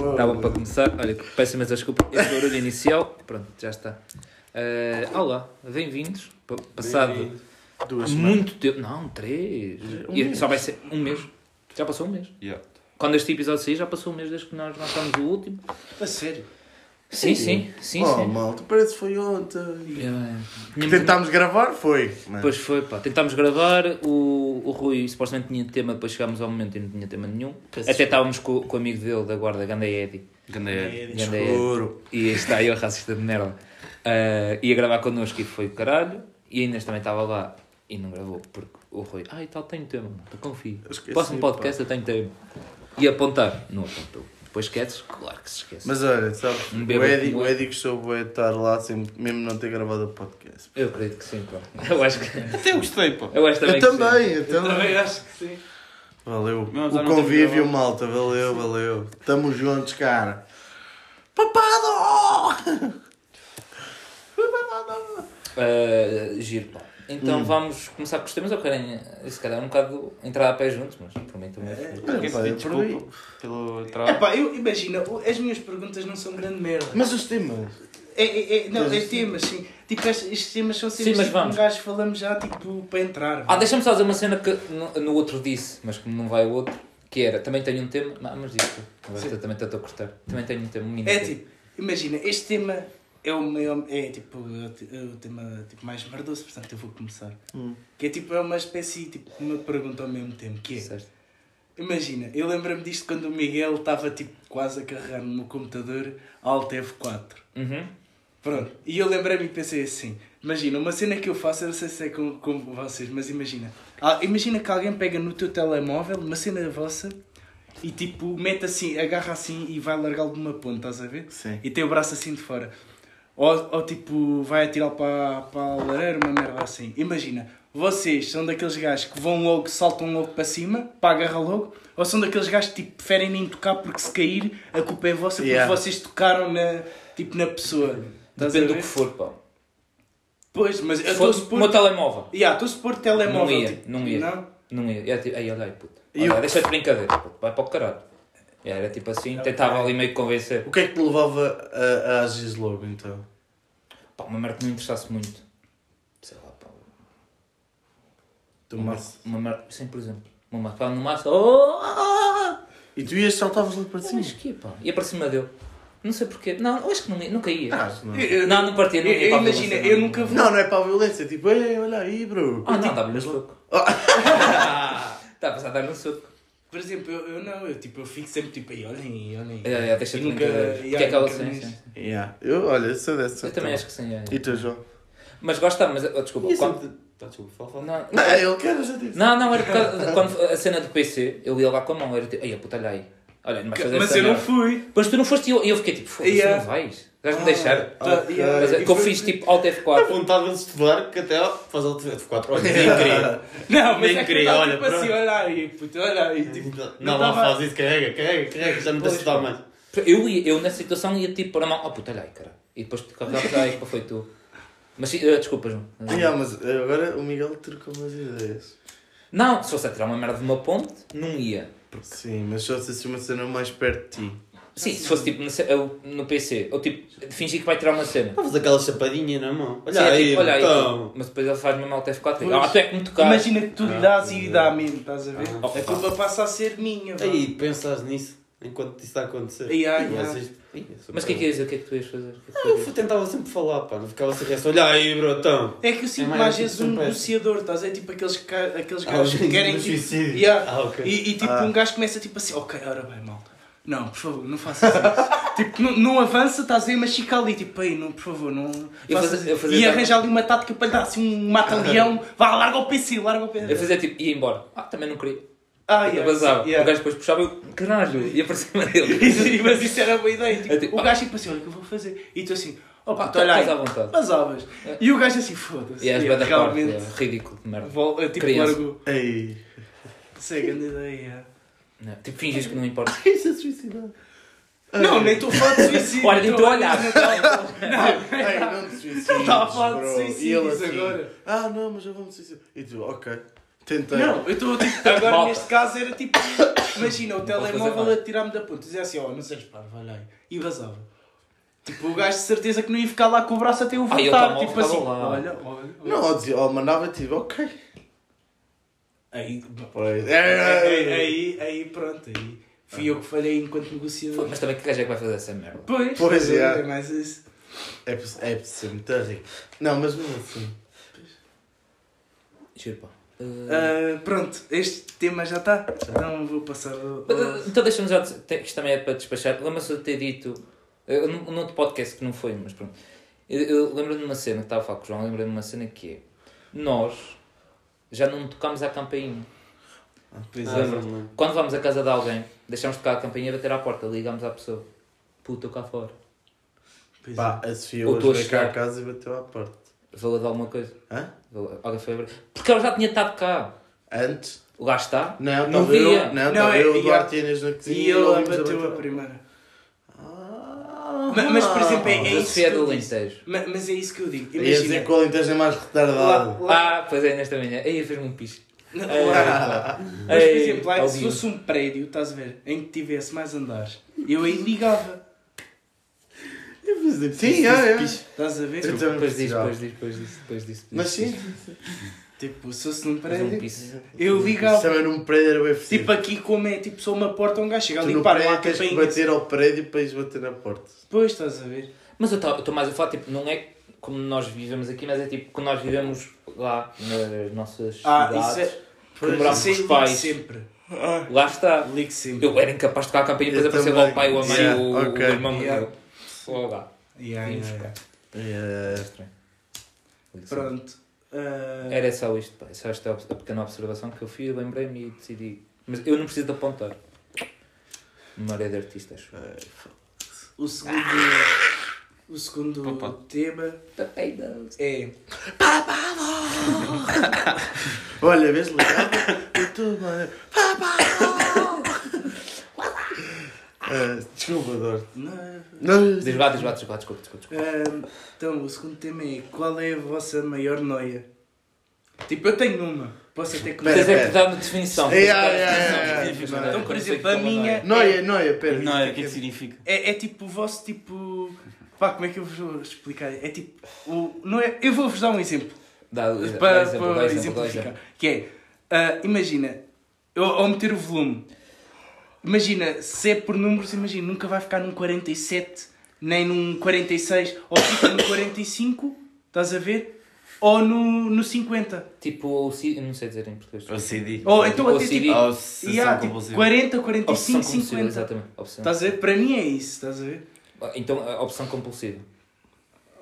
Estava para começar. Olha, peço imensa desculpa. Este barulho inicial. Pronto, já está. Eh, olá, bem-vindos. Pa- Passado Bem-vindo. Duas muito tempo. Não, três. Um E mês. Só vai ser um mês. Já passou um mês. Yeah. Quando este episódio sair, já passou um mês desde que nós lançámos o último. A sério? Sim, sim, sim, oh, sim. malta, parece que foi ontem. Eh, Que tínhamos- tentámos gravar, foi. Mas- Pois foi, pá. Tentámos gravar, o, o Rui supostamente tinha tema, depois chegámos ao momento e não tinha tema nenhum. Peço Até estávamos com, com o amigo dele da guarda, Ganda Eddie. Ganhei. Ganda Eddie. Escuro. E aí está eu, racista de merda. Ah, ia gravar connosco e foi o caralho. E a Inês também estava lá e não gravou, porque o Rui, ah e tal, tenho tema, malta, confio. Esqueci, Próximo podcast eu tenho tema. E apontar, não apontou. Depois esqueces? Claro que se esquece. Mas olha, sabe, Um o Eddie, o eu. Eddie gostou de estar lá, sem, mesmo não ter gravado o podcast. Eu acredito que sim, pá. Eu acho que. Até eu gostei, pá. Eu acho também eu que sim. também, eu também. acho que sim. Valeu. O convívio, malta, valeu, valeu. Tamo juntos, cara. Papado! Uh, giro, pá. Hum. Então vamos começar com os temas ou querem, se calhar, um bocado entrar a pé juntos, mas por mim também. É, Quer pá, desculpa pelo É trabalho. pá, eu imagina, o- as minhas perguntas não são grande merda. Mas os temas. É, é, é, não, Mas é temas, sim. Tipo, estes, temas são sempre Sim, mas tipo, um gajo falamos já tipo para entrar. Ah, deixa-me só dizer uma cena que no, no outro disse, mas como não vai o outro, que era, também tenho um tema, mas eu também estou a cortar, também tenho um tema, um mini É tema. tipo, imagina, este tema é o meu, é tipo o, te- o tema tipo, mais merdoso, portanto eu vou começar. Hum. Que é tipo, é uma espécie tipo uma pergunta ao mesmo tempo, que é, Certo. imagina, eu lembro-me disto quando o Miguel estava tipo quase a carregar no meu computador Alt F4. Uhum. Pronto, e eu lembrei-me e pensei assim: imagina, uma cena que eu faço, eu não sei se é com, com vocês, mas imagina, ah, imagina que alguém pega no teu telemóvel uma cena vossa e tipo mete assim, agarra assim e vai largá-lo de uma ponta, estás a ver? Sim. E tem o braço assim de fora. Ou, ou tipo, vai atirá-lo para, para a lareira, uma merda assim. Imagina, vocês são daqueles gajos que vão logo, saltam logo para cima, para agarrar logo, ou são daqueles gajos que tipo, preferem nem tocar porque se cair a culpa é vossa porque Yeah. vocês tocaram na, tipo, na pessoa. Estás Depende do ver? que for, pá. Pois, mas eu Se estou a for supor. meu telemóvel, Yeah, estou a supor telemóvel. Não ia, tipo, não ia. Não? não ia, tipo, aí olha aí, puta, E olha, o- deixa de brincadeira, puta, vai para o caralho. E Era tipo assim, tentava ali meio que convencer. O que é que te levava a, a agir logo, então? Pá, uma merda que não me interessasse muito. Sei lá, pá. Tu Uma, mas- uma merda, sim, por exemplo. Uma merda, pá, no máximo, oh, E tu ias saltavas logo para cima? Mas que pá? Ia para cima dele. Não sei porquê. Não, eu acho que não, nunca ia. Ah, não. Eu- Não, não partia, não eu- a Imagina, eu não. nunca vou. Não, não é para a violência, tipo, ei, olha aí, bro. Ah, não, dá-me um soco. Ah. Está a passar a dar um soco. Por exemplo, eu, eu não, eu, tipo, eu fico sempre tipo aí, olhem, olhem. É, é, deixa E de nunca- Porque é aquela sim. Yeah. Eu, olha, eu sou dessa. Eu também acho que sim. é. E tu, João? Mas gosta, mas oh, desculpa. Quando... Tá, desculpa, fala, fala. Não, Não, quer, eu já disse. não, não, era por causa quando a cena do PC, eu ia lá com a mão, era tipo, ai, puta, olha aí. Olha, não vais fazer Mas eu não fui. Depois tu não foste e eu, eu fiquei tipo, foda-se, Yeah. não vais? Vais-me deixar? Tá, Ok. yeah, Mas que eu foi- fiz tipo Alt A F4. vontade de estudar que até faz o F4. Olha, nem queria. Não, mas Nem é que queria, olha, tipo assim, olha aí, puto, olha aí. Tipo, Não, não não tava- faz isso, carrega, carrega, carrega, já não de estudar mais. Eu, ia, eu nessa situação ia tipo pôr a mão, oh puta, olha aí, cara. E depois te carregavas, ai, pá, foi tu. Mas eh, desculpa, João. Yeah, mas eh, agora o Miguel trocou umas ideias. Não, se fosse a tirar uma merda de uma ponte, não ia. Sim, mas só se fosse uma cena mais perto de ti. Sim, se fosse tipo no, no PC, ou tipo, fingir que vai tirar uma cena. Faz aquela chapadinha na mão. Olha Sim, é aí, tipo, olha aí, então. mas depois ele faz mesmo Alt F4. Pois. Ah, tu é que me tocar. Imagina que tu lhe Ah, dás e é. dá mesmo, estás a ver? Ah. a culpa passa a ser minha. vá. Aí, pensas nisso enquanto isso está a acontecer. E ai. vocês- Ih, Mas o que é que ias dizer? O que é que tu ias fazer? Que é que tu Eu tentava sempre falar, pá, não ficava assim, resto. olha aí, brotão. É que eu sinto É mais tipo vezes um surpresa. negociador, estás a ver? Tipo aqueles, ca- aqueles Ah, gajos que querem. Tipo. Yeah. Ah, ok. E, e tipo, Ah. um gajo começa tipo assim, ok, ora bem, malta. Não, por favor, não faças isso. tipo, não, não avança, estás a ver, mas fica ali, tipo, aí, não, por favor, não Eu faças eu fazia E arranja ali uma tática para lhe dar assim um mata-leão, vá, larga o PC, larga o PC. Eu fazia tipo, ia embora. Ah, também não queria. Ah, yeah, vazava. yeah. O gajo depois puxava eu, caralho, ia para cima dele. Isso- mas isso era boa ideia. Tipo, É tipo, o ah. gajo tipo assim, olha o que eu vou fazer. E tu assim, oh Pá, puto, olha aí, estás à vontade. vazavas. É. E o gajo assim, foda-se. E és Yeah, parte, realmente. é ridículo de merda. Vol- tipo, largou. Ei. Isso é grande ideia. Não, Tipo, finges que não importa. Isso é suicidar. Não, nem estou a falar de suicídio. Olha, nem estou a olhar. Não, Ei, não te suicides, Não estava a falar de bro. suicídios E ele assim, agora. Ah, não, mas eu vou me suicidar. E tu, ok. Tentei. não, eu estou tipo. Agora Malta. neste caso era tipo. imagina o telemóvel a tirar-me da ponta. Dizia assim, ó, não sejas parvo, olha aí. E vazava. Tipo, o gajo de certeza que não ia ficar lá com o braço até o Ah, voltar. telemóvel Tipo assim, lá. olha, olha. olha. Não, ou dizia, ou mandava tipo, ok. Aí, Pois. aí, aí, aí, aí, pronto. Aí fui eu que falhei enquanto negociador. Mas também que gajo é que vai fazer essa merda? Pois, Pois, é, é. é mais isso. É por é por ser muito rico. Não, mas mesmo assim. Pá. Uh, Ah, pronto, este tema já está. Então vou passar ao... ao- Então deixa-me já isto também é para despachar. Lembra-se de ter dito, eu, num, num outro podcast que não foi, mas pronto. Eu, eu lembro-me de uma cena que estava a falar com o João, lembro-me de uma cena que é, nós já não tocámos à campainha. Pois Ah, é. Quando vamos à casa de alguém, deixamos tocar a campainha e bater à porta, ligamos à pessoa. Puta, estou cá fora. Pois Pá, é. a Sofia Ou hoje veio cá a casa e bateu à porta. Valeu de alguma coisa. Hã? Alguém foi abrir. Porque ela já tinha estado cá. Antes? Lá está. Não, Não estava eu, via. não, Não, é- eu, o Duarte e Inês na cozinha E ele bateu a primeira. Ah. Ma- mas, por exemplo, é- é isso Sofia é que do. Alentejo. Ma- Mas é isso que eu digo. Ia dizer Imagina. que o Alentejo é mais retardado. Lá- lá- Ah, pois é, nesta manhã. Aí fez-me um piso. Não, lá- pá. Mas, por Ei, exemplo, lá, se fosse um prédio, estás a ver, em que tivesse mais andares, eu aí ligava. Sim, é, é. Estás a ver? Também Depois precisava. depois diz, depois diz, depois diz. Mas sim, Tipo, se fosse num um prédio, piso. eu Isso ligava. também num prédio era bem Tipo possível. aqui, como é tipo só uma porta, um gajo chega ali, há prédio tens que bater ao prédio para ires bater na porta. Depois, estás a ver? Mas eu estou mais a falar, tipo, não é como nós vivemos aqui, mas é tipo como nós vivemos lá nas nossas Ah, cidades. isso é. que morámos Isso com é os ligo pais. sempre. Lá está. Ligo sempre. Eu era incapaz de tocar a campainha e depois Eu aparecer lá o pai, ou a mãe, Yeah, o, ok. o irmão. Yeah. eu- Só lá. Yeah, Vim yeah, buscar. É, É estranho. Pronto. Ah, Era só isto, pá. Só esta a pequena observação que eu fiz, lembrei-me e decidi. Mas eu não preciso de apontar. Memória de artista, acho. O segundo. O segundo Papá. tema é. Olha, vês ligado? Muito bem. Ah, Desculpa, Duarte. Não, Não, Diz lá, diz lá, diz lá, desculpa, desculpa. desculpa. Ah, então, o segundo tema é qual é a vossa maior noia? Tipo, eu tenho uma. Posso até Pera, Tens é que dar uma definição. É, é, é, é, é, é. é? Então, por exemplo, a como minha- é. Noia, noia, pera. É o que é que significa? É, é tipo o vosso tipo. Pá, como é que eu vos vou explicar? É tipo. O, não é, eu vou-vos dar um exemplo. Dá, dá para, exemplo, para dá dá exemplificar. exemplo. Que é. ah, imagina. Eu, ao meter o volume. Imagina, se é por números, imagina, nunca vai ficar num 47, nem num 46, ou fica no 45, estás a ver? Ou no, no 50. Tipo, o C- eu não sei dizer em português. O CD. Ou então Ou até CD. tipo. Ou sessão Yeah, tipo compulsiva. 40, Opção 45, compulsiva, 50. exatamente. Opção. Estás a ver? Para mim é isso, estás a ver? Então, a opção compulsiva.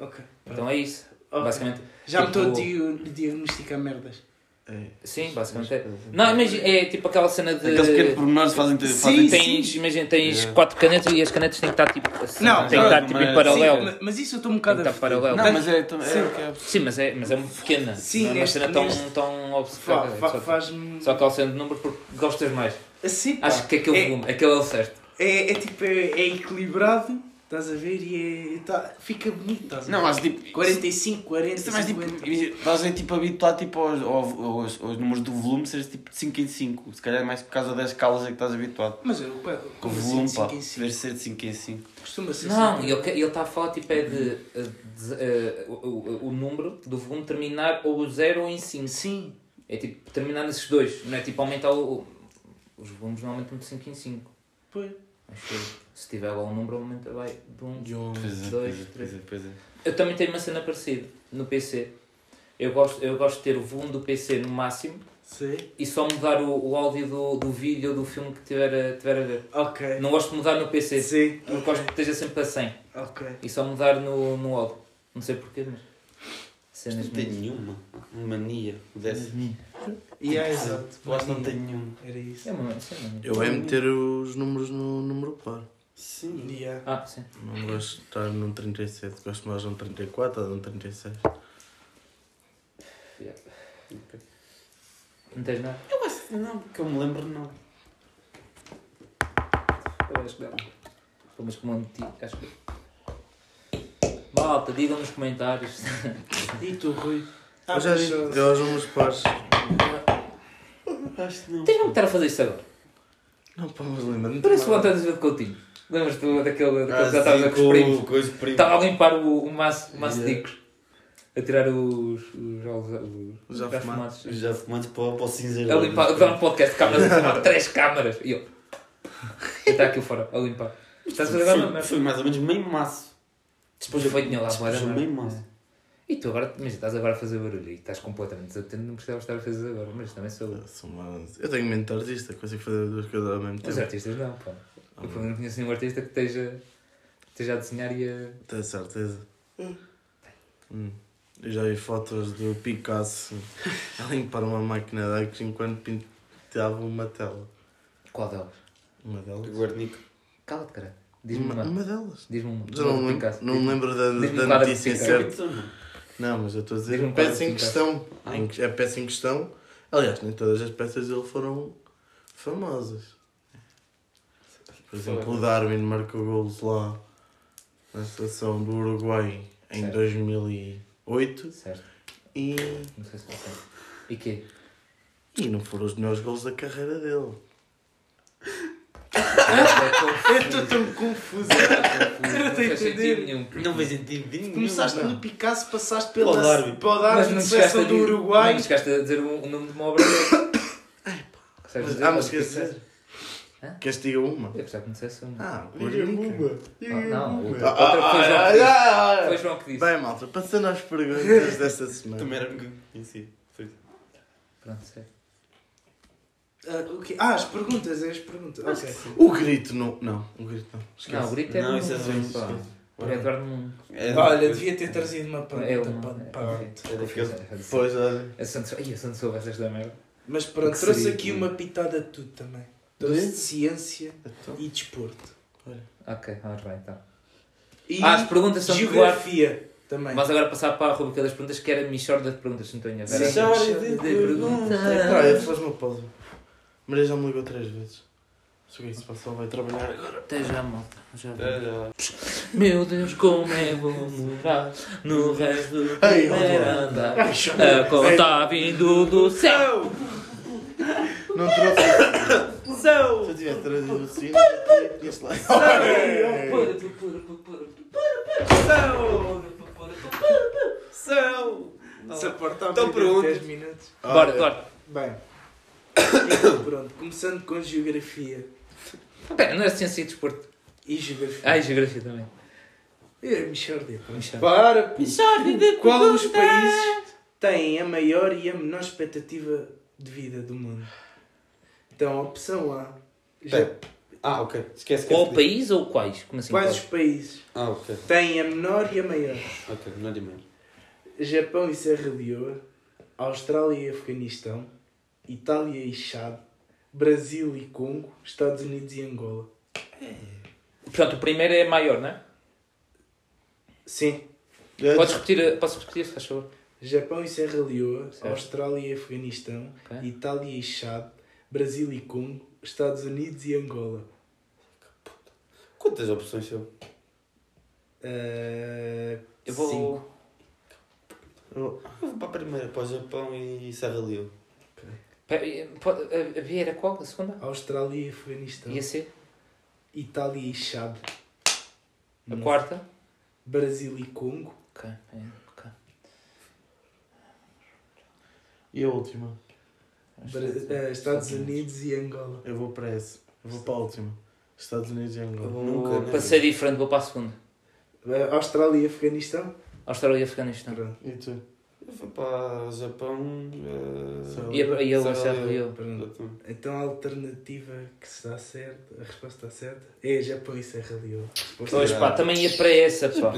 Ok. Então é isso. Ok. Basicamente. Já me tipo, estou a di- diagnosticar merdas. É. Sim, basicamente é. Não, imagina, é tipo aquela cena de. Aqueles pequenos pormenores fazem Sim, fazem Tens, imagina, tens Yeah. quatro canetas e as canetas têm que estar tipo assim. Não, têm que estar tipo mas- em paralelo. Sim, ma- mas isso eu estou um Tem bocado que a estar paralelo. Não, mas é, Sim. é o que é. Sim, mas é, mas é muito pequena. Sim, não é uma neste- cena tão, neste- tão Fa- obcecada. fa- Só, Faz-me. só aquela cena de número porque gostas mais. Assim, pá. Acho que aquele é, volume, aquele é o certo. é, é tipo, é, é equilibrado, estás a ver? E é, tá, fica bonito, estás a ver? Não, mas tipo. 45, 40, Isso é mais tipo. 50. Estás a ver, tipo habituado tipo, aos, aos, aos, aos números do volume, seres tipo de 5 em 5. Se calhar é mais por causa das escalas é que estás habituado. Mas eu, pá, Com o volume, pá. 5 em 5? Deve ser de 5 em 5. Costuma ser Não, assim. ele que- ele está a falar tipo é de, de, eh, o, o, o número do volume terminar ou 0 ou em 5. Sim. É tipo terminar nesses dois, não é tipo aumentar o. o- Os volumes não aumentam de 5 em 5. Pois. Acho eu. Se tiver lá um número, aumenta vai de 1, De um. É, Dois, é, três. pois é, pois é. Eu também tenho uma cena parecida no PC. Eu gosto, eu gosto de ter o volume do PC no máximo Sei. e só mudar o, o áudio do, do vídeo ou do filme que tiver a, tiver a ver. Ok. Não gosto de mudar no PC. Sim. Eu gosto que esteja sempre a 100 Ok. e só mudar no, no áudio. Não sei porquê, mas. Cenas Não tenho nenhuma. Mania. Desse. E é exato. Eu acho que não tenho nenhuma. Era isso. É uma, é uma- Eu é meter os números no número par. Sim. Yeah. Ah, sim. Não gosto de estar num 37, gosto mais de um 34 ou de um 36. Não tens nada? Eu acho que não, porque eu me lembro não. Eu acho que não. Pô, Mas como meti, acho que. Malta, digam nos comentários. E tu, Rui? eu já disse, eu aos números pares. Acho que não. Tens mesmo que estar a fazer isso agora. Não, pá, mas lembra. Parece o. António de Coutinho. Lembras-te daquele, daquele que Ah, já estava os os primos. Estava a limpar o, o maço, o maço de Yeah. dicos. A tirar os. os, os, os Já fumados. fumados. Já fumantes para, para o cinzeiro. A limpar, a dar um podcast de câmaras, a filmar três câmaras. E eu. E está aqui fora, a limpar. Estás a fazer agora? Foi, Mas foi mais ou menos meio maço. depois eu tinha lá, merda. meio maço. E tu agora, mas estás agora a fazer barulho e estás completamente desatento, não precisavas estar a fazer agora, mas também sou eu. Eu sou uma- Eu tenho mente de artista, consigo fazer duas coisas ao mesmo Os tempo. artistas não, pá. Eu pelo menos não conheço nenhum artista que esteja, esteja a desenhar e a. Tenho certeza. Hum. Eu já vi fotos do Picasso a limpar uma máquina de arcos enquanto pintava uma tela. Qual delas? Uma delas? Guarnico. Cala-te, cara. Diz-me Uma, uma. uma delas. Diz-me uma. Já não, Picasso. não me lembro da, da de notícia certa. Não, mas eu estou a dizer a peça em questão. Ah. A peça em questão. Aliás, nem todas as peças dele foram famosas. Por exemplo, o Darwin marcou golos lá na seleção do Uruguai em Certo. 2008 Certo. e, Não sei se. E quê? e não foram os melhores golos da carreira dele. Eu estou tão confuso. Eu não estou a entender. nenhum. Não fez sentido nenhum. Começaste no Picasso, passaste pela para o Mas Darwin, não de chegaste a seleção do dizer- Uruguai. Não chegaste a dizer o, o nome de uma obra dele. Mas, dizer ah, mas quer que é? dizer? Hã? Queres que diga uma? Eu pensava que não dissesse uma. Ah, Diga-me Guarnica. uma. Ah, não, outra, Ah, foi João ah, que disse. ah, ah. Que. Bem, malta, passando às perguntas desta semana. Também era um si. Foi. Pronto, certo. Ah, o quê? Ah, as perguntas, é as perguntas. Ok. O grito não. Não, o grito não. Esquece. Não, o grito é Não, do isso é mundo, pá. Por Eduardo Mundo. É, Olha, devia ter trazido uma É pergunta uma. para, é- para ontem. é difícil, é. Pois, olha. A Santos. Ai, a Santos soube essas da merda. Mas O pronto, que trouxe seria? aqui uma pitada de tudo também. Trouxe de ciência e desporto. Ok, vamos bem então. E Ah, as perguntas são de geografia também. Mas agora passar para a rubrica das perguntas que era Michorda de perguntas, se não estou em. Era- Michorda de perguntas. Peraí, faz uma pausa. Maria já me ligou três vezes. Sei o que é que se passou, vai trabalhar agora. Até já, malta. Já vi. É, já. Meu Deus, como é bom morar no resto do Ei, chama. A conta vindo do céu. Não trouxe. Céu! Se eu tivesse trazido o sino, tinha-se lá. Céu! Se a porta Então pronto. 10 minutos. Bora, bora. Bem. Então, pronto, começando com geografia. Pera, não é ciência e desporto. E geografia. Ah, e geografia também. É, Michórdia. Para, pô. qual dos países tem a maior e a menor expectativa de vida do mundo? Então, opção A. Já. Ah, ok. Esquece que Qual país ou quais? Como assim? quais quais? os países Ah, ok. têm a menor e a maior? Ok, é de menos. Japão e Serra Leoa, Austrália e Afeganistão, Itália e Chad, Brasil e Congo, Estados Unidos e Angola. Portanto, o primeiro é maior, não é? Sim. Podes repetir, posso repetir, se faz favor? Japão e Serra Leoa, Certo. Austrália e Afeganistão, Ok. Itália e Chad, Brasil e Congo, Estados Unidos e Angola. Quantas opções são? Uh, Eu vou. Cinco. Eu vou para a primeira, para o Japão e Serra Leoa. E- pode- A a B era qual? A segunda? Austrália e Afeganistão, Ia ser? Itália e Chad, A quarta? Brasil e Congo, Ok, é, ok. E a última? Bra- eh, Estados Unidos e Angola. Eu vou para essa. Eu vou para a última. Estados Unidos e Angola. vou, Nunca, né? para ser diferente, vou para a segunda. Uh, Austrália e Afeganistão? Austrália e Afeganistão. Pronto. E tu? Eu vou para o Japão. Serra E a, e a. Pronto. Então a alternativa que está certa, a resposta está certa, é Japão e Serra Leoa. Pois pá, também ia para essa, pá.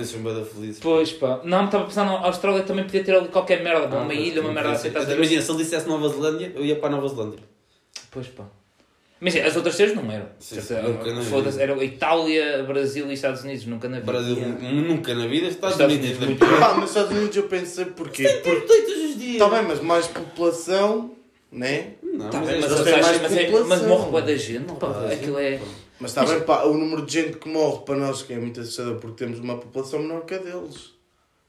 felizes. Pois pá. Não, estava a pensar na Austrália também podia ter ali qualquer merda, Ah, uma ilha, uma merda assim? Imagina, se ele dissesse Nova Zelândia, eu ia para a Nova Zelândia. Pois pá. Mas as outras três não eram. Sim, Certo? nunca na Foda-se, vida. era Itália, Brasil e Estados Unidos, nunca na vida. Brasil, nunca na vida, Estados, Estados Unidos. Unidos, muito Pá, mas Estados Unidos eu pensei porquê? Porque. todos os dias. Está bem, mas mais população, né? Não, Tá mas bem, é mas, mas, mas, mais mas, é- população. mas morre boa da gente, pá. Da Aquilo gente, é. pá. Mas está bem, pá, o número de gente que morre para nós que é muito assustador porque temos uma população menor que a deles.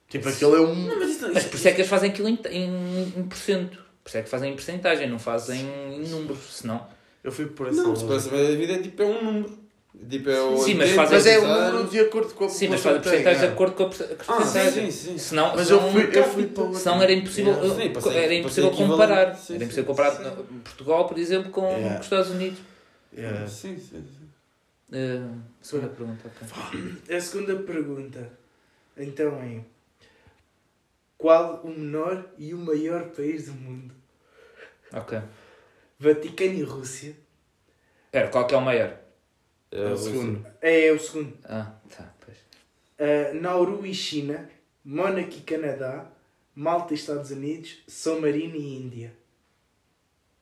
Tipo, aquele é um. Não, mas isso, Mas por isso é que eles fazem aquilo em, em, em porcento. Por isso é que fazem em porcentagem, não fazem em números. Senão, Eu fui por essa Não, lógica. esperança média da vida é tipo é um número. Tipo é o Sim, mas 80, faz Mas é o número de acordo com a Sim, mas faz a que tem, porcentagem de é. acordo com a Ah, porcentagem. sim, sim. Senão, Mas eu senão- fui, eu fui para o senão era impossível, Yeah. Sim, para ser- era impossível comparar. Sim, era sim, impossível sim. comparar Portugal, por exemplo, com, Yeah. com os Estados Unidos. Yeah. Sim, sim, sim. Uh, segunda pergunta, ok. A segunda pergunta, então é: Qual o menor e o maior país do mundo? Ok. Vaticano e Rússia. Pera, qual que é o maior? É É o o segundo. É o segundo. Ah, tá, pois. Uh, Nauru e China. Mónaco e Canadá. Malta e Estados Unidos. São Marino e Índia.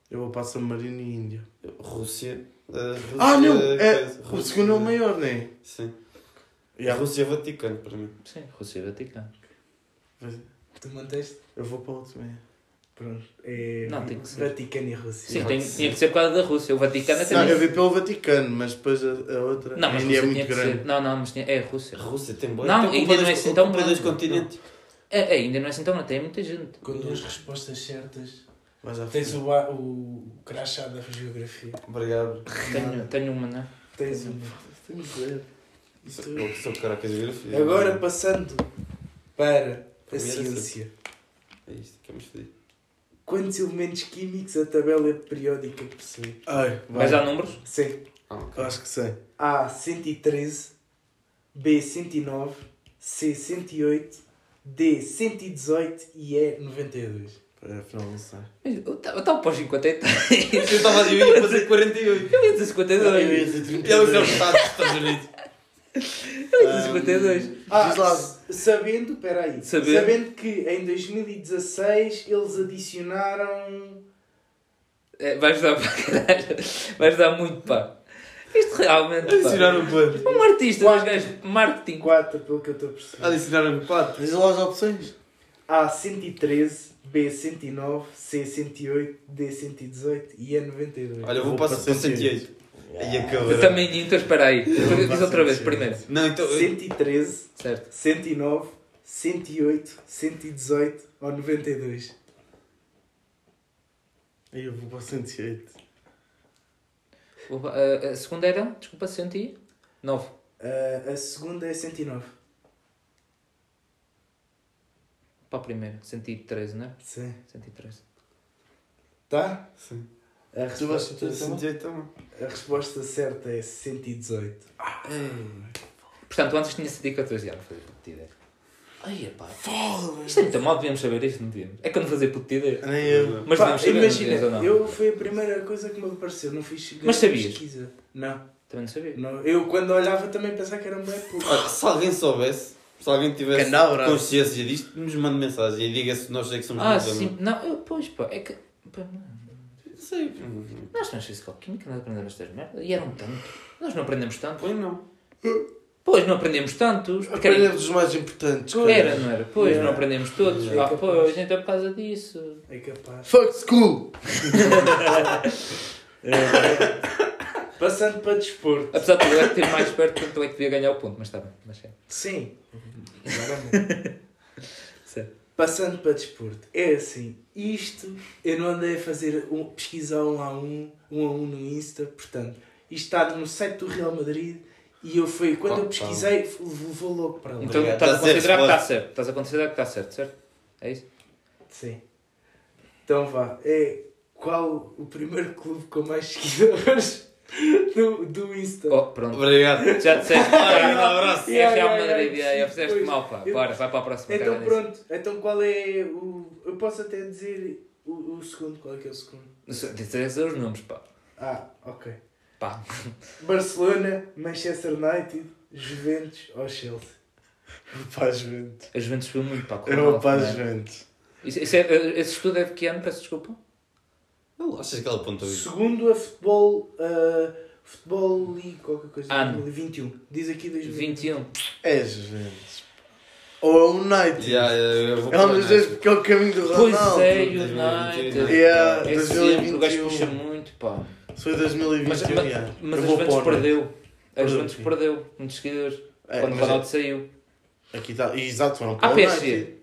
Eu vou para San Marino e Índia. Rússia. a Rússia Ah, não! É, o Rússia- segundo é o maior, não é? Sim. E a. Rússia é Vaticano para mim. Sim, Rússia e Vaticano. Tu manteste? Eu vou para o outro meio. Pronto. É Não, tem que ser. Vaticano e Rússia. Sim, tem, tinha que ser por causa da Rússia. O Vaticano até Não, eu vi pelo Vaticano, mas depois a, a outra. Não, a mas Índia é muito grande. ser. Não, não, mas tinha... é a Rússia. A Rússia tem boa. Não, ainda não é dois- assim tão ocupa dois grande. continentes. É, é, ainda não é assim tão, tem muita gente. Com duas respostas certas. À Tens o, o crachá da geografia. Obrigado. Tenho, tenho uma, não é? Tens uma. Tenho que ver. Eu sou caracas de geografia. Agora passando para a ciência. É isto que é mais fedido. Quantos elementos químicos a tabela periódica possui? Ai, vai. Vais dar números? C. Ah, ok. Eu acho que sei. A 113, B 109, C 108, D 118 e E 92. É, afinal não sei. Eu estava para os 53. Eu estava a dizer, eu ia fazer 48. Eu ia dizer 52. Eu ia dizer E é os 32. Estados dos Estados Unidos. Eu ia dizer 52. Ah, Diz lá. Sabendo, peraí, Sabendo. sabendo que em 2016 eles adicionaram É, vais dar para caralho. Vais dar muito, pá. Isto realmente. Adicionaram quanto? Um artista, dois gajos de marketing. 4, pelo que eu estou a perceber. Adicionaram 4. Diz lá as opções. A 113, B 109, C 108, D 118 e E 92. Olha, eu vou Vou para para 108. Aí acabou. Eu também, então espera aí. Diz outra vez, 108. primeiro. Não, então. eu- 113, Certo. 109, 108, 118 ou 92. Aí eu vou para 108. O- A, a segunda era, desculpa, 109. Ah, a segunda é 109. Para a primeira, 113, não é? Sim. 113. Tá? Sim. A resposta, 108 também. a resposta certa é 118. Portanto, antes tinha 114 anos, fazer puta ideia. Ai, pá. Isto é muito mal, devíamos saber isto, não devíamos. É que eu não fazia puta ideia. Nem eu. Mas Pá, saber, imagina, não não? eu foi a primeira coisa que me apareceu, não fiz grande Mas sabias? pesquisa. Não, Também não sabia. não. Eu quando olhava também pensava que era um bem pouco. Se alguém soubesse, se alguém tivesse Canal, bravo. consciência disto, nos mande mensagem e diga se nós é que somos Ah, sim. Não, eu, pois, pá. É que. Pá, não. Não sei. Nós estamos física química, nós aprendemos estas merdas. E eram tanto. Nós não aprendemos tanto. Pois não. Pois, não aprendemos tantos. Porque era, os mais importantes. era, não era? Pois, Yeah. não aprendemos todos. É Ah, capaz. pois, então é por causa disso. É capaz. Fuck school! Passando para desporto. Apesar de eu é ter mais perto, então é que devia ganhar o ponto, mas está bem. Mas é. Sim. Agora não. Certo. Passando para desporto. É assim, isto eu não andei a fazer um, pesquisar um a um, um a um no Insta, portanto, isto está no site do Real Madrid e eu fui, quando eu Opa. pesquisei, levou logo para lá. Então Obrigado. estás a Está a ser considerar que está certo. Estás a considerar que está certo, certo? É isso? Sim. Então vá, é qual o primeiro clube com mais seguidores do, do Insta? Oh, pronto. Obrigado. Já disseste. Olha, um abraço. É Yeah, Real yeah, Madrid, yeah, yeah, sim, fizeste pois. mal, pá. Eu- Bora, vai para a próxima. Então nisso. pronto, então qual é o. Eu posso até dizer o, o segundo, qual é que é o segundo? Dizes os nomes, pá. Ah, ok. Pá. Barcelona, Manchester United, Juventus ou Chelsea? As Juventus. A Juventus foi muito, pá. Eu o vou para as é? Juventus. Isso, isso é, esse estudo é de que ano? Peço desculpa. Não, achas que ela apontou isso? Segundo a futebol. Uh, futebol League, qualquer coisa. Ano. 2021. Diz aqui 2021. 21. É Juventus. Ou é o United. Yeah, yeah, eu vou É um dos dois porque é o caminho do Pois Ronaldo. é, 2021. United. Yeah, É sempre, o gajo 2021. puxa muito, pá. Foi 2021. Mas, yeah. mas, mas Eu a Juventus né? perdeu. A Juventus perdeu muitos seguidores. É, quando o mas Ronaldo saiu. Aqui está. Exato, foram para o PSG. United.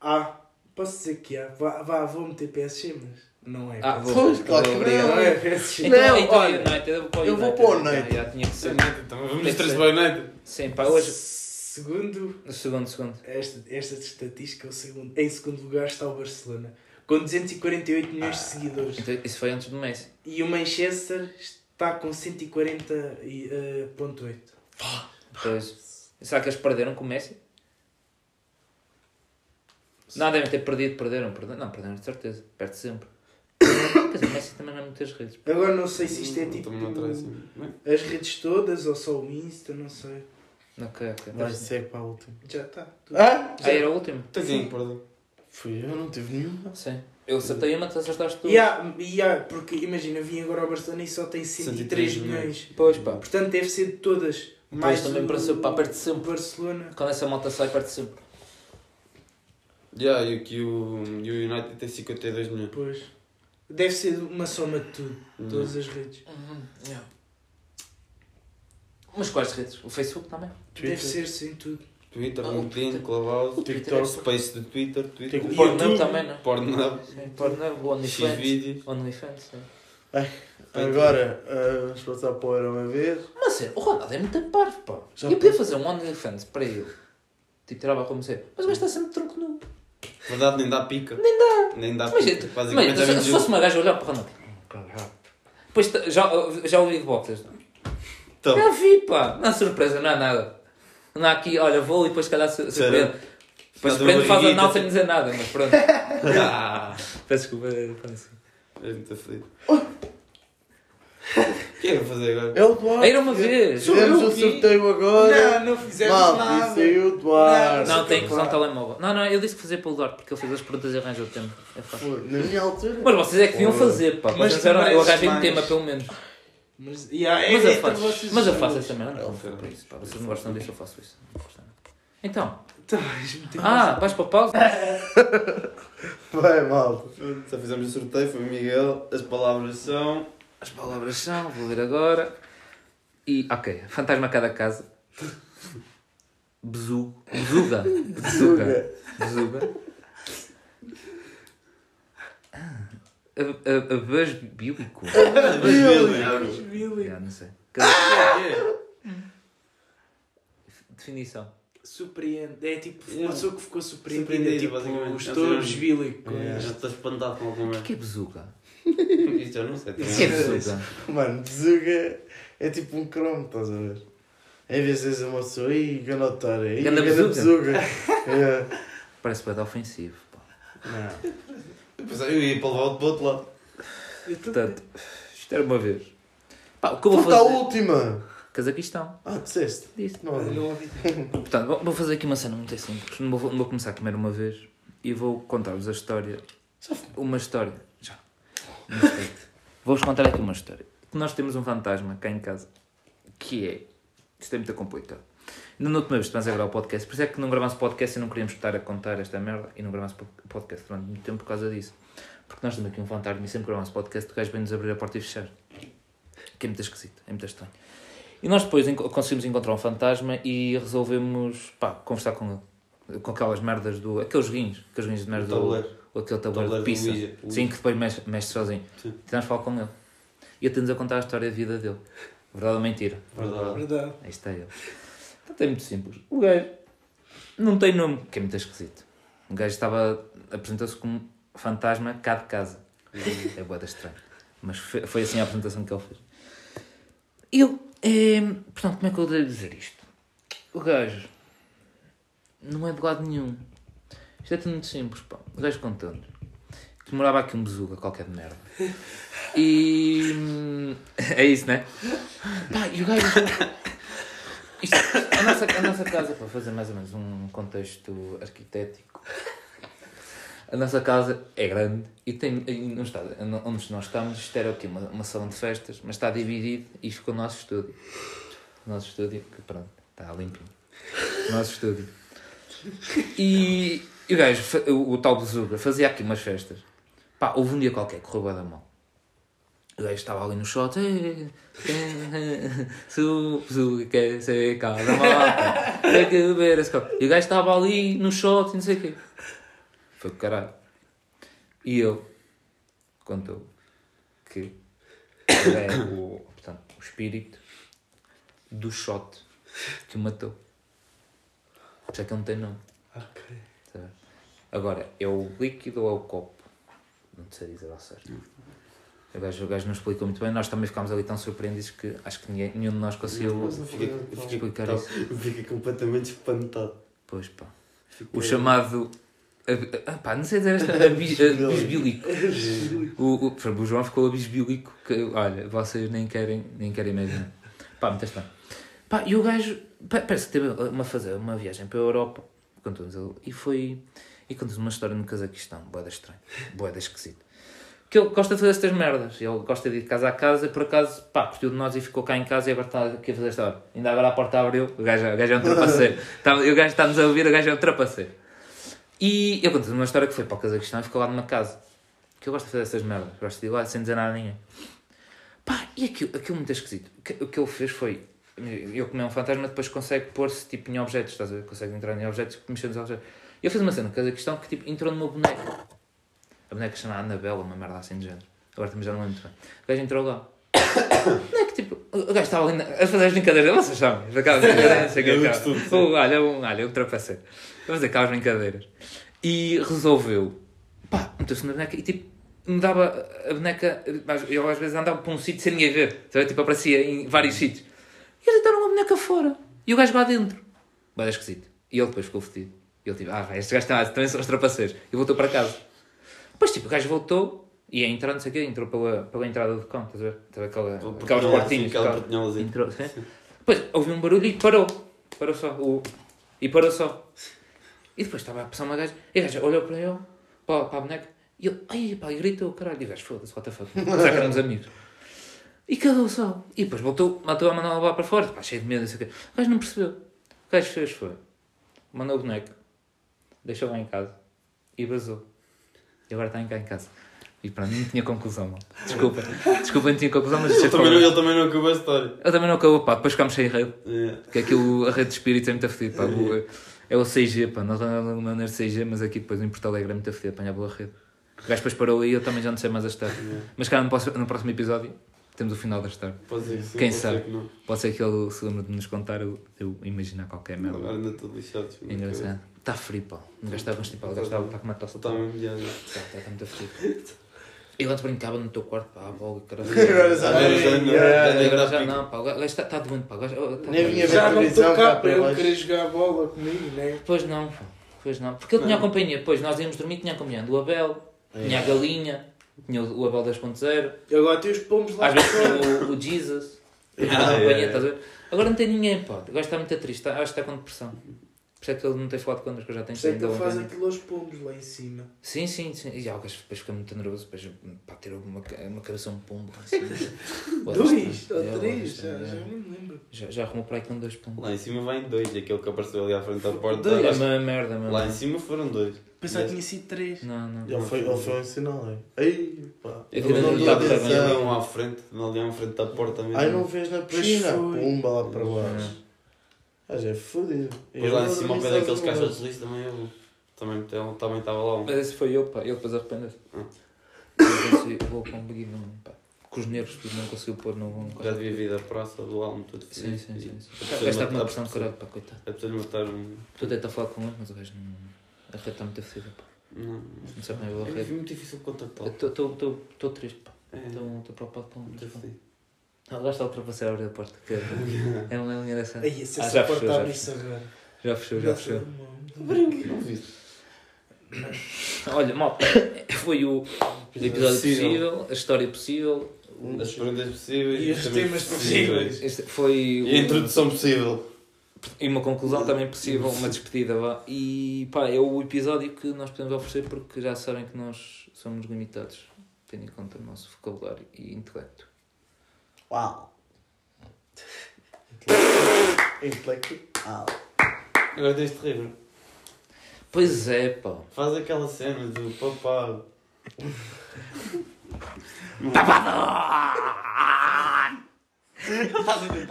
Ah, posso dizer que há. Vá, vá, vou meter PSG, mas. Não é. Ah, vou. Pois, claro que Obrigado. não. Não é, Então, Não, então olha, United, eu vou para o eu vou United. para o United. Já, já tinha que ser. Então, vamos ser. para o United. Sim, pá, hoje. Segundo Segundo, segundo. esta, esta estatística, o segundo, em segundo lugar está o Barcelona, com 248 milhões de seguidores. Então, isso foi antes do Messi. E o Manchester está com 140,8. Pois. Será que eles perderam com o Messi? Não, devem ter perdido, perderam, perderam. Não, perderam de certeza. Perde sempre. Dizer, o Messi também não é muitas redes. Agora não sei se isto é tipo Também não traz assim. não é? as redes todas ou só o Insta, não sei. Ok, ok. Vai, segue para a última. Já está. Ah? Ah, era o último? Tem quem, perdão. Fui eu, não tive nenhuma. Sim. Eu acertei uma, tu acertaste. E há, e há, porque imagina, vim agora ao Barcelona e só tem 103 103 milhões. Pois pá. Portanto, deve ser de todas. Pois Mais também o- pareceu, pá, perde o sempre. Barcelona. Quando essa malta sai, perde sempre. Já, e aqui o, e o United tem 52 milhões. Pois. Deve ser uma soma de tudo. Hum. Todas as redes. Mas quais redes? O Facebook também? Deve ser sim tudo. Twitter, Ah, LinkedIn, Twitter. Clubhouse, TikTok. Space do Twitter, Twitter, O Pornhub também, não? Pornhub, Sim, Pornhub, o OnlyFans. Xvideos. OnlyFans, sim. Agora, ah, vamos passar para o Era uma vez. Mas é, o Ronaldo é muito parvo, pá. Já eu podia fazer um OnlyFans para ele. Tipo, tirava a como ser. Mas o gajo está sempre tronco. Verdade, nem dá pica. Nem dá. Nem dá Mas, pica. Basicamente mas é se, se fosse uma gaja olhar para o Ronaldo. Caralho. Depois t- já, já ouvi de boxers. Então, Já vi, pá. Não é surpresa, não é nada. Não há aqui, olha, vou e depois se calhar surpreendo. Depois surpreendo faz a não sem dizer nada, mas pronto. ah, Peço desculpa, para assim. é muito feliz. O que é que eu vou fazer agora? É o Duarte. Era uma vez. Fizemos o sorteio agora. Não, não fizemos Malta, nada. isso aí o Duarte. Não, tem que usar um telemóvel. Não, não, eu disse que fazia pelo Duarte porque ele fez as perguntas e arranjou o tempo. É fácil. Na minha altura. Mas vocês é que deviam fazer, pá. Mas Vocês tu eram, eu arranjei um mais. tema, pelo menos. Mas, yeah, é Mas eu entre faço, vocês mas eu dois. faço essa merda. Não foi para isso, pá. Vocês não gostam disso, eu faço isso. Não gostam. Então. Então, muito Ah, vais para a pausa? Vai, malta. Já fizemos o sorteio, foi o Miguel. As palavras são. As palavras são, vou ler agora. E, ok, fantasma a cada casa. Bezugo. Bezuga. Bezuga. Bezuga. Ah, Abas bíblico. Billy. Já, não sei. Definição. Surpreende. É tipo uma pessoa que ficou surpreendida. Surpreendida, tipo basicamente. os Já touros bíblicos. Já estou espantado com alguma O merda. que é bezuga? Isto eu não sei. O que é bezuga? Mano, Bezuga é tipo um cromo, estás a ver? Em vez de dizer uma pessoa, ih, ganda otária, ih, Ganda ganda Bezuga." Bezuga. É. Parece bem ofensivo. Pá. Não. Eu pensei, eu ia para levar para o outro lado. Portanto, isto era uma vez. Pá, o que eu vou Porque a fazer? última. Cazaquistão. Ah, disseste. Disse. Não, Não ouvi. Portanto, vou- vou fazer aqui uma cena muito simples. Não vou, não vou começar a comer uma vez e vou contar-vos a história. Uma história. Vou-vos contar aqui uma história. Nós temos um fantasma cá em casa que é. Isto é muito complicado. Ainda na última vez que estamos a gravar o podcast, por isso é que não gravámos podcast e não queríamos estar a contar esta merda e não gravámos po- podcast durante muito tempo por causa disso. Porque nós temos aqui um fantasma e sempre gravámos podcast, o gajo vem-nos abrir a porta e fechar. Que é muito esquisito, é muito estranho. E nós depois conseguimos encontrar um fantasma e resolvemos pá, conversar com ele. Com aquelas merdas do. aqueles rins, aqueles rins de merda do. tabuleiro. Ou aquele tabuleiro de pizza. O Sim, que depois mexe, mexe sozinho. Sim. Falar com ele. E eu tendo a contar a história da vida dele. Verdade ou mentira? Verdade. Verdade. Aí está ele. Portanto, é muito simples. O gajo não tem nome, que é muito esquisito. O gajo estava. apresentou-se como fantasma cá de casa. É boa estranho. Mas foi, foi assim a apresentação que ele fez. Eu. É, portanto, como é que eu devo dizer isto? O gajo não é de lado nenhum. Isto é tudo muito simples, pá. O gajo contando que morava aqui um bezuga qualquer de merda. E. hum, É isso, né? Pá, e o gajo. Isto, a, nossa, a nossa casa, para fazer mais ou menos um contexto arquitetético, a nossa casa é grande e tem. não está, onde nós estamos, isto era aqui uma, uma de festas, mas está dividido e ficou o nosso estúdio. O nosso estúdio, que pronto, está limpinho. O nosso estúdio. E, e o gajo, o, o tal Bezuga, fazia aqui umas festas. Pá, houve um dia qualquer, correu bem da mão. O gajo estava ali no shot. "Eh, eh, o Bezuga quer ser cá malta, tem que beber esse copo." E o gajo estava ali no shot e não sei o quê. Foi do caralho. E eu, contou que é o, portanto, o espírito do shot que o matou. É que ele não tem nome. Ok. Agora, é o líquido ou é o copo? Não sei dizer ao certo. O gajo, o gajo não explicou muito bem, nós também ficámos ali tão surpreendidos que acho que ninguém, nenhum de nós conseguiu Fiquei, explicar tá- isso. fiquei completamente espantado. Pois pá. O Fiquei- chamado. ah, pá, não sei dizer esta. abis- Abisbílico. O, o, o João ficou abisbílico. Que, olha, vocês nem querem, nem querem imaginar. Pá, muito estranho. Pá, e o gajo. pa- Parece que teve uma, fazer uma viagem para a Europa. Contou-nos ele. E foi. E contou-nos uma história no Cazaquistão. Boeda estranho. Boeda esquisito. Que ele gosta de fazer estas merdas. Ele gosta de ir de casa a casa e por acaso, pá, curtiu de nós e ficou cá em casa e agora está aqui a fazer esta hora. Ainda agora a porta abriu. O gajo, o gajo é um trapaceiro. Tá- o gajo está-nos a ouvir, o gajo é um trapaceiro. E eu conto uma história que foi para o Cazaquistão e ficou lá numa casa. Que eu gosto de fazer essas merdas. Gosto de ir lá sem dizer nada a ninguém. Pá, e aquilo, aquilo muito esquisito. O que, o que ele fez foi. Eu como é um fantasma, depois consegue pôr-se tipo, em objetos, estás a ver? Consegue entrar em objetos, mexer nos objetos. E ele fez uma cena no Cazaquistão que tipo, entrou numa boneca. A boneca chama Anabela, uma merda assim de género. Agora também já não lembro muito bem. O gajo entrou lá. Não é que tipo, o gajo estava ali a fazer as brincadeiras, vocês sabem, aquelas brincadeiras, não é Eu é. Olha, um, olha, um trapaceiro. A fazer aquelas brincadeiras. E resolveu, pá, meteu-se na boneca e tipo, mudava a boneca, eu às vezes andava para um sítio sem ninguém ver, sabe? tipo, aparecia em vários sítios. E eles deitaram uma boneca fora. E o gajo lá dentro. Vai esquisito. E ele depois ficou fedido. E ele tipo, ah, vai, estes gajos estão- também são os trapaceiros. E voltou para casa. Depois tipo, o gajo voltou e ia entrar, não sei o quê, entrou pela, pela entrada do cão, estás a ver? Estava aquela, aquelas portinhas. aquela. Entrou, sim. Depois ouviu um barulho e parou. Parou só. O... E parou só. E depois estava a passar uma gaja. E a gaja olhou para ele, para, para a boneca. E ele, ai pá, e gritou, caralho. E o gajo, foda-se, what the fuck. Será que éramos amigos? E calou só. E depois voltou, matou a mandar lá para fora. Pá, cheio de medo, não sei o quê. O gajo não percebeu. O gajo fez foi. Mandou o boneco. Deixou lá em casa. E vazou. E agora está em cá em casa. E para mim não tinha conclusão, mano. Desculpa. Desculpa, não tinha conclusão, mas Ele também, não, ele também não acabou a história. eu também não acabou, pá. Depois ficámos sem rede. É. Porque aquilo, a rede de espíritos é muito fedida, pá. O- É o 6G, pá. Nós não é 6G, mas aqui depois em Porto Alegre é muito fedida, apanhar boa rede. O gajo depois parou aí eu também já não sei mais a história. Mas cara, no próximo, no próximo episódio temos o final da história. Pode ser que sim, Quem pode sabe? ser que não. Pode ser que ele se lembre de nos contar, eu, eu imaginar qualquer merda. Agora ainda estou lixado. É engraçado. Está frio, pá. O gajo está constipado, gajo está com uma tosse. Está mesmo viado. Está está muito frio. Ele antes brincava no teu quarto, pá, a bola, caralho. Agora já Agora já não- Agora já não, pá. O gajo está está doente, pá. Tá Nem vinha ver Já não estou cá para ele querer jogar bola comigo, né? Pois não, pá. Pois não. Porque ele tinha a companhia. Pois nós íamos dormir, tinha a companhia do Abel, tinha a galinha, tinha o Abel 2.0, E agora tem os pombos lá às vezes tinha o, o Jesus, Ah, é. estás a ver? Agora não tem ninguém, pá. Gajo está muito triste, acho que está com depressão. Por isso é que ele não tem falado connosco, que eu já tenho Por isso é que ele faz aquilo aos pombos lá em cima. Sim, sim, sim. E ah, o gajo depois fica muito nervoso, depois pá, tirou uma, uma cabeça um pombo. Assim. Dois ou É, três, já, já é. nem me lembro. Já, já arrumou para aí com dois pombos. Lá em cima vai em dois, aquele que apareceu ali à frente da porta. É uma merda, mano. Lá em cima foram dois. Pensava que tinha sido três. Não, não. Ele foi, ele foi um sinal, é? Ei, pá. É Ele não não deu para Ali atenção. um à frente, ali à frente da porta mesmo. Ai, não vês na piscina? Pumba lá para baixo. Ah, já é fodido. Depois lá em cima, ao pé daqueles caixas de lixo também eu. Também ele- também estava lá um. Mas esse foi eu, pá. Ele depois arrependeu-se. Eu disse, Vou com um beguinho, pá. Com os nervos, tudo não conseguiu pôr no. Já devia vir da praça do almo todo Sim, feliz. sim, sim. sim. O gajo está com uma pressão de caralho, pá, coitado. É preciso matar um. Estou a tentar falar com ele, mas o gajo não. A rede está muito fedida, pá. Não. Não sei como é que eu vou a É muito difícil contactá-lo. Estou triste, pá. É, Estou preocupado com muito ele. Ah, lá está a ultrapassar a abrir a porta. Que é uma linha dessa. Ai, se Ah, já fechou, já agora. Já fechou, já fechou. Não viste? Olha, malta, foi o episódio Possível. possível, a história possível. As perguntas possíveis E os temas possíveis. Este foi E a o- introdução possível. E uma conclusão também possível, uma despedida vá. E pá, é o episódio que nós podemos oferecer porque já sabem que nós somos limitados, tendo em conta o nosso vocabulário e intelecto. Uau. Intelectual. Agora tens de rir. Pois é, pá. Faz aquela cena do papá.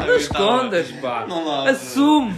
Não escondas, pá. Não lá. Assume.